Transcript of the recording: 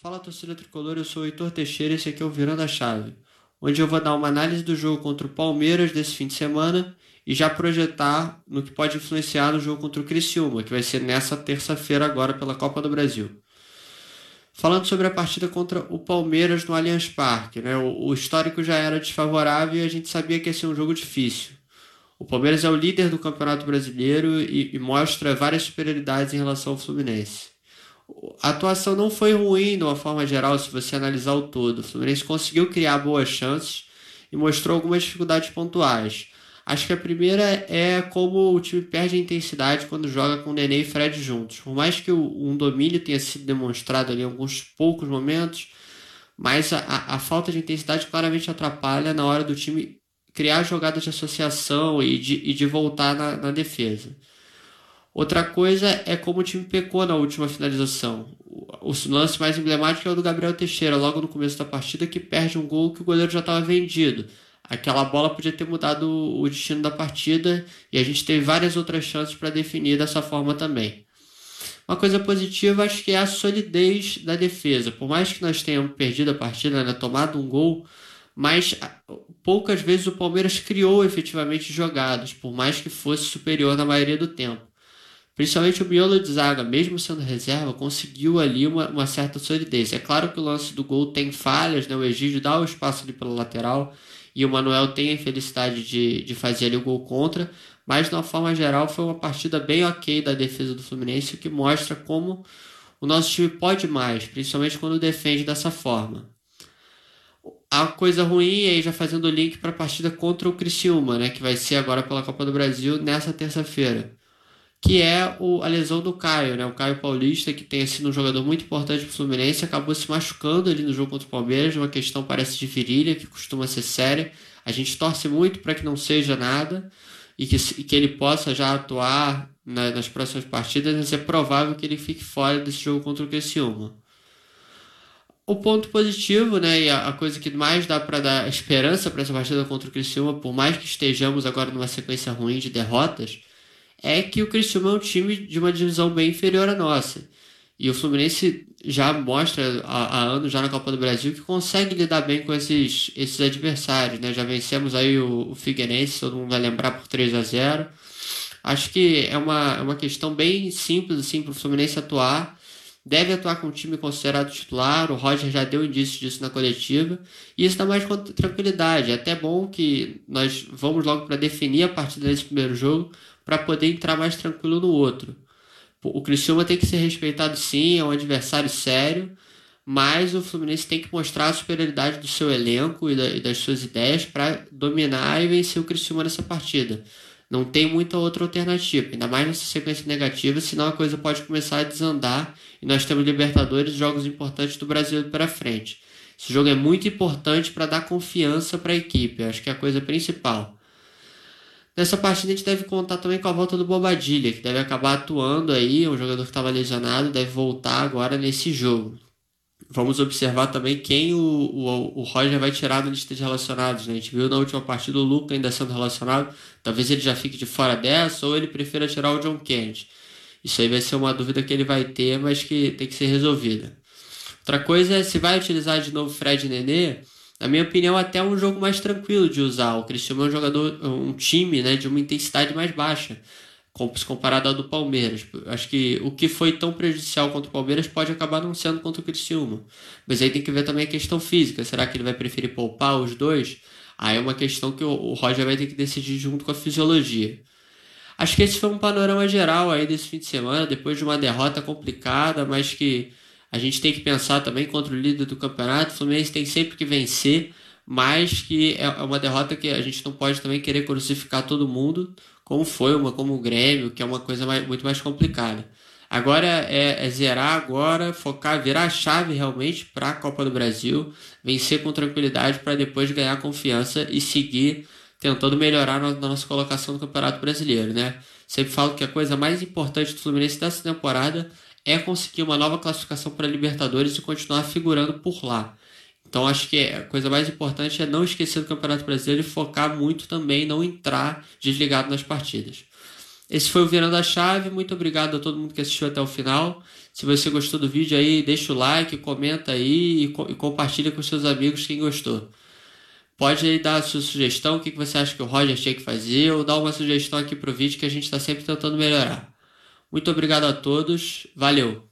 Fala torcida tricolor, eu sou o Heitor Teixeira e esse aqui é o Virando a Chave, onde eu vou dar uma análise do jogo contra o Palmeiras desse fim de semana e já projetar no que pode influenciar no jogo contra o Criciúma, que vai ser nessa terça-feira agora pela Copa do Brasil. Falando sobre a partida contra o Palmeiras no Allianz Parque, né? o, histórico já era desfavorável e a gente sabia que ia ser um jogo difícil. O Palmeiras é o líder do Campeonato Brasileiro e, e mostra várias superioridades em relação ao Fluminense a atuação não foi ruim de uma forma geral, se você analisar o todo. O Fluminense conseguiu criar boas chances e mostrou algumas dificuldades pontuais. Acho que a primeira é como o time perde a intensidade quando joga com Nenê e Fred juntos. Por mais que um domínio tenha sido demonstrado ali em alguns poucos momentos, mas a, a falta de intensidade claramente atrapalha na hora do time criar jogadas de associação e de, e de voltar na, na defesa. Outra coisa é como o time pecou na última finalização. O lance mais emblemático é o do Gabriel Teixeira, logo no começo da partida, que perde um gol que o goleiro já estava vendido. Aquela bola podia ter mudado o destino da partida e a gente teve várias outras chances para definir dessa forma também. Uma coisa positiva acho que é a solidez da defesa. Por mais que nós tenhamos perdido a partida, né, tomado um gol, mas poucas vezes o Palmeiras criou efetivamente jogadas, por mais que fosse superior na maioria do tempo. Principalmente o miolo de zaga, mesmo sendo reserva, conseguiu ali uma, uma, certa solidez. É claro que o lance do gol tem falhas, né? o Egídio dá o espaço ali pela lateral e o Manuel tem a infelicidade de, de fazer ali o gol contra, mas de uma forma geral foi uma partida bem ok da defesa do Fluminense, que mostra como o nosso time pode mais, principalmente quando defende dessa forma. A coisa ruim, aí já fazendo o link para a partida contra o Criciúma, né, que vai ser agora pela Copa do Brasil nessa terça-feira que é o, a lesão do Caio, né? O Caio Paulista, que tem sido um jogador muito importante para o Fluminense, acabou se machucando ali no jogo contra o Palmeiras, uma questão parece de virilha, que costuma ser séria. A gente torce muito para que não seja nada e que, e que ele possa já atuar na, nas próximas partidas, mas é provável que ele fique fora desse jogo contra o Criciúma. O ponto positivo, né, e a, a coisa que mais dá para dar esperança para essa partida contra o Criciúma, por mais que estejamos agora numa sequência ruim de derrotas, é que o Criciúma é um time de uma divisão bem inferior à nossa. E o Fluminense já mostra há, anos já na Copa do Brasil que consegue lidar bem com esses, esses adversários, né? Já vencemos aí o, o Figueirense, todo mundo vai lembrar por 3 a 0 Acho que é uma, é uma questão bem simples assim, para o Fluminense atuar. Deve atuar com o time considerado titular. O Roger já deu indício disso na coletiva. E isso dá mais tranquilidade. É até bom que nós vamos logo para definir a partida desse primeiro jogo, para poder entrar mais tranquilo no outro. O Criciúma tem que ser respeitado sim, é um adversário sério, mas o Fluminense tem que mostrar a superioridade do seu elenco e, da, das suas ideias para dominar e vencer o Criciúma nessa partida. Não tem muita outra alternativa, ainda mais nessa sequência negativa, senão a coisa pode começar a desandar e nós temos Libertadores jogos importantes do Brasil para frente. Esse jogo é muito importante para dar confiança para a equipe, acho que é a coisa principal. Nessa partida a gente deve contar também com a volta do Bobadilha, que deve acabar atuando aí, um jogador que estava lesionado, deve voltar agora nesse jogo. Vamos observar também quem o, o, o Roger vai tirar da lista de relacionados. Né? A gente viu na última partida o Luca ainda sendo relacionado. Talvez ele já fique de fora dessa ou ele prefira tirar o John Kennedy. Isso aí vai ser uma dúvida que ele vai ter, mas que tem que ser resolvida. Outra coisa é se vai utilizar de novo Fred e Nenê na minha opinião, até um jogo mais tranquilo de usar. O Cristiano é um jogador, um time né, de uma intensidade mais baixa, comparado ao do Palmeiras. Acho que o que foi tão prejudicial contra o Palmeiras pode acabar não sendo contra o Cristiano. Mas aí tem que ver também a questão física. Será que ele vai preferir poupar os dois? Aí é uma questão que o Roger vai ter que decidir junto com a fisiologia. Acho que esse foi um panorama geral aí desse fim de semana, depois de uma derrota complicada, mas que a gente tem que pensar também contra o líder do campeonato. O Fluminense tem sempre que vencer, mas que é, é uma derrota que a gente não pode também querer crucificar todo mundo, como foi uma como o Grêmio, que é uma coisa mais, muito mais complicada. Agora é, é, zerar agora, focar, virar a chave realmente para a Copa do Brasil, vencer com tranquilidade para depois ganhar confiança e seguir tentando melhorar na nossa colocação no Campeonato Brasileiro, né? Sempre falo que a coisa mais importante do Fluminense dessa temporada é conseguir uma nova classificação para a Libertadores e continuar figurando por lá. Então acho que a coisa mais importante é não esquecer do Campeonato Brasileiro e focar muito também, não entrar desligado nas partidas. Esse foi o Virando a Chave. Muito obrigado a todo mundo que assistiu até o final. Se você gostou do vídeo aí, deixa o like, comenta aí e, co e compartilha com seus amigos quem gostou. Pode aí dar a sua sugestão, o que você acha que o Roger tinha que fazer, ou dar uma sugestão aqui pro vídeo que a gente está sempre tentando melhorar. Muito obrigado a todos, valeu!